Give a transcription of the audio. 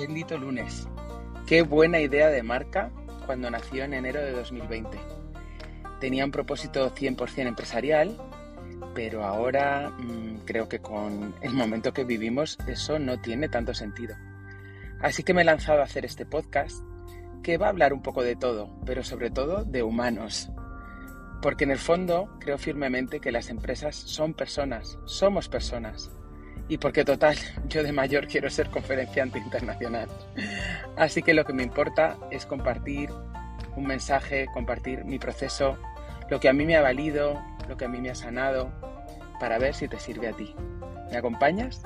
bendito lunes. Qué buena idea de marca cuando nació en enero de 2020. Tenía un propósito 100% empresarial, pero ahora mmm, creo que con el momento que vivimos eso no tiene tanto sentido. Así que me he lanzado a hacer este podcast que va a hablar un poco de todo, pero sobre todo de humanos. Porque en el fondo creo firmemente que las empresas son personas, somos personas y porque total, yo de mayor quiero ser conferenciante internacional. Así que lo que me importa es compartir un mensaje, compartir mi proceso, lo que a mí me ha valido, lo que a mí me ha sanado, para ver si te sirve a ti. ¿Me acompañas?